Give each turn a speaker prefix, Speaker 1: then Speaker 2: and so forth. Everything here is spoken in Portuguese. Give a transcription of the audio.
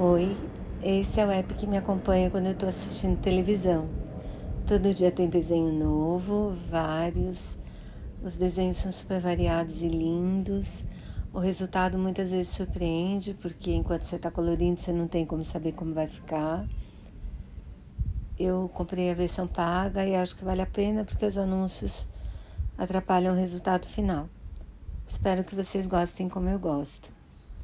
Speaker 1: Oi, esse é o app que me acompanha quando eu estou assistindo televisão. Todo dia tem desenho novo, vários. Os desenhos são super variados e lindos. O resultado muitas vezes surpreende, porque enquanto você está colorindo, você não tem como saber como vai ficar. Eu comprei a versão paga e acho que vale a pena porque os anúncios atrapalham o resultado final. Espero que vocês gostem como eu gosto.